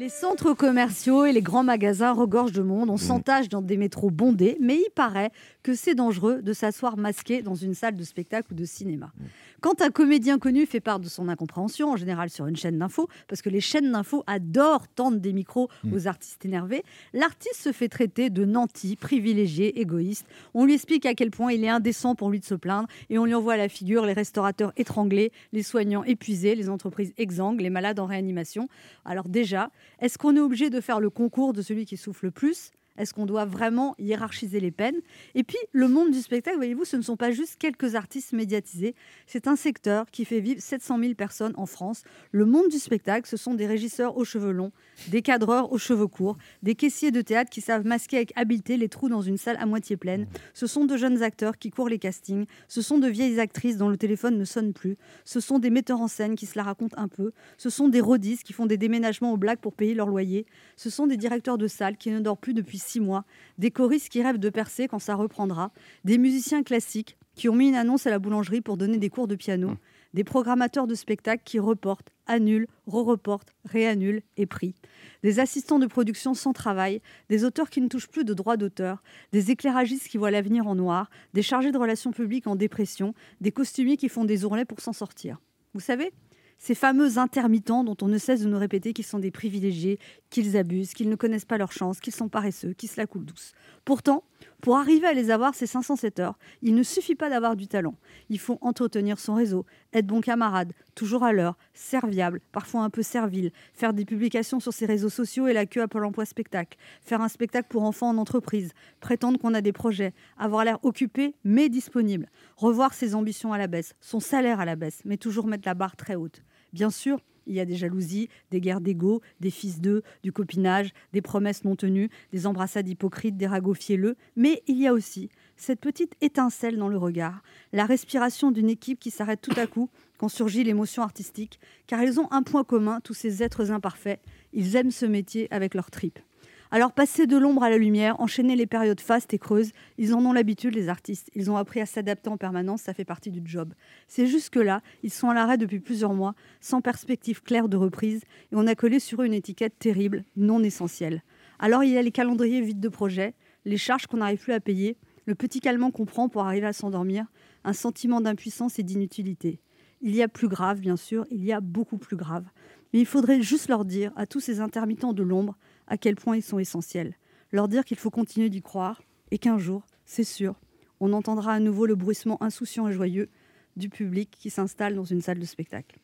Les centres commerciaux et les grands magasins regorgent de monde. On s'entache dans des métros bondés, mais il paraît que c'est dangereux de s'asseoir masqué dans une salle de spectacle ou de cinéma. Quand un comédien connu fait part de son incompréhension, en général sur une chaîne d'infos, parce que les chaînes d'infos adorent tendre des micros aux artistes énervés, l'artiste se fait traiter de nanti, privilégié, égoïste. On lui explique à quel point il est indécent pour lui de se plaindre et on lui envoie à la figure les restaurateurs étranglés, les soignants épuisés, les entreprises exsangues, les malades en réanimation. Alors déjà, est-ce qu'on est obligé de faire le concours de celui qui souffle le plus est-ce qu'on doit vraiment hiérarchiser les peines? Et puis, le monde du spectacle, voyez-vous, ce ne sont pas juste quelques artistes médiatisés. C'est un secteur qui fait vivre 700 000 personnes en France. Le monde du spectacle, ce sont des régisseurs aux cheveux longs, des cadreurs aux cheveux courts, des caissiers de théâtre qui savent masquer avec habileté les trous dans une salle à moitié pleine. Ce sont de jeunes acteurs qui courent les castings. Ce sont de vieilles actrices dont le téléphone ne sonne plus. Ce sont des metteurs en scène qui se la racontent un peu. Ce sont des rodistes qui font des déménagements au black pour payer leur loyer. Ce sont des directeurs de salle qui ne dorment plus depuis six mois, des choristes qui rêvent de percer quand ça reprendra, des musiciens classiques qui ont mis une annonce à la boulangerie pour donner des cours de piano, des programmateurs de spectacles qui reportent, annulent, re-reportent, réannulent et prient, des assistants de production sans travail, des auteurs qui ne touchent plus de droits d'auteur, des éclairagistes qui voient l'avenir en noir, des chargés de relations publiques en dépression, des costumiers qui font des ourlets pour s'en sortir. Vous savez, ces fameux intermittents dont on ne cesse de nous répéter qu'ils sont des privilégiés, qu'ils abusent, qu'ils ne connaissent pas leur chance, qu'ils sont paresseux, qu'ils se la coulent douce. Pourtant, pour arriver à les avoir, ces 507 heures, il ne suffit pas d'avoir du talent. Il faut entretenir son réseau, être bon camarade, toujours à l'heure, serviable, parfois un peu servile, faire des publications sur ses réseaux sociaux et la queue à Pôle emploi spectacle, faire un spectacle pour enfants en entreprise, prétendre qu'on a des projets, avoir l'air occupé mais disponible, revoir ses ambitions à la baisse, son salaire à la baisse, mais toujours mettre la barre très haute. Bien sûr, il y a des jalousies, des guerres d'ego, des fils d'eux, du copinage, des promesses non tenues, des embrassades hypocrites, des ragots fielleux. Mais il y a aussi cette petite étincelle dans le regard, la respiration d'une équipe qui s'arrête tout à coup quand surgit l'émotion artistique, car ils ont un point commun, tous ces êtres imparfaits, ils aiment ce métier avec leur tripes. Alors passer de l'ombre à la lumière, enchaîner les périodes fastes et creuses, ils en ont l'habitude les artistes. Ils ont appris à s'adapter en permanence, ça fait partie du job. C'est juste que là, ils sont à l'arrêt depuis plusieurs mois, sans perspective claire de reprise, et on a collé sur eux une étiquette terrible, non essentielle. Alors il y a les calendriers vides de projets, les charges qu'on n'arrive plus à payer, le petit calmant qu'on prend pour arriver à s'endormir, un sentiment d'impuissance et d'inutilité. Il y a plus grave, bien sûr, il y a beaucoup plus grave. Mais il faudrait juste leur dire, à tous ces intermittents de l'ombre, à quel point ils sont essentiels. Leur dire qu'il faut continuer d'y croire et qu'un jour, c'est sûr, on entendra à nouveau le bruissement insouciant et joyeux du public qui s'installe dans une salle de spectacle.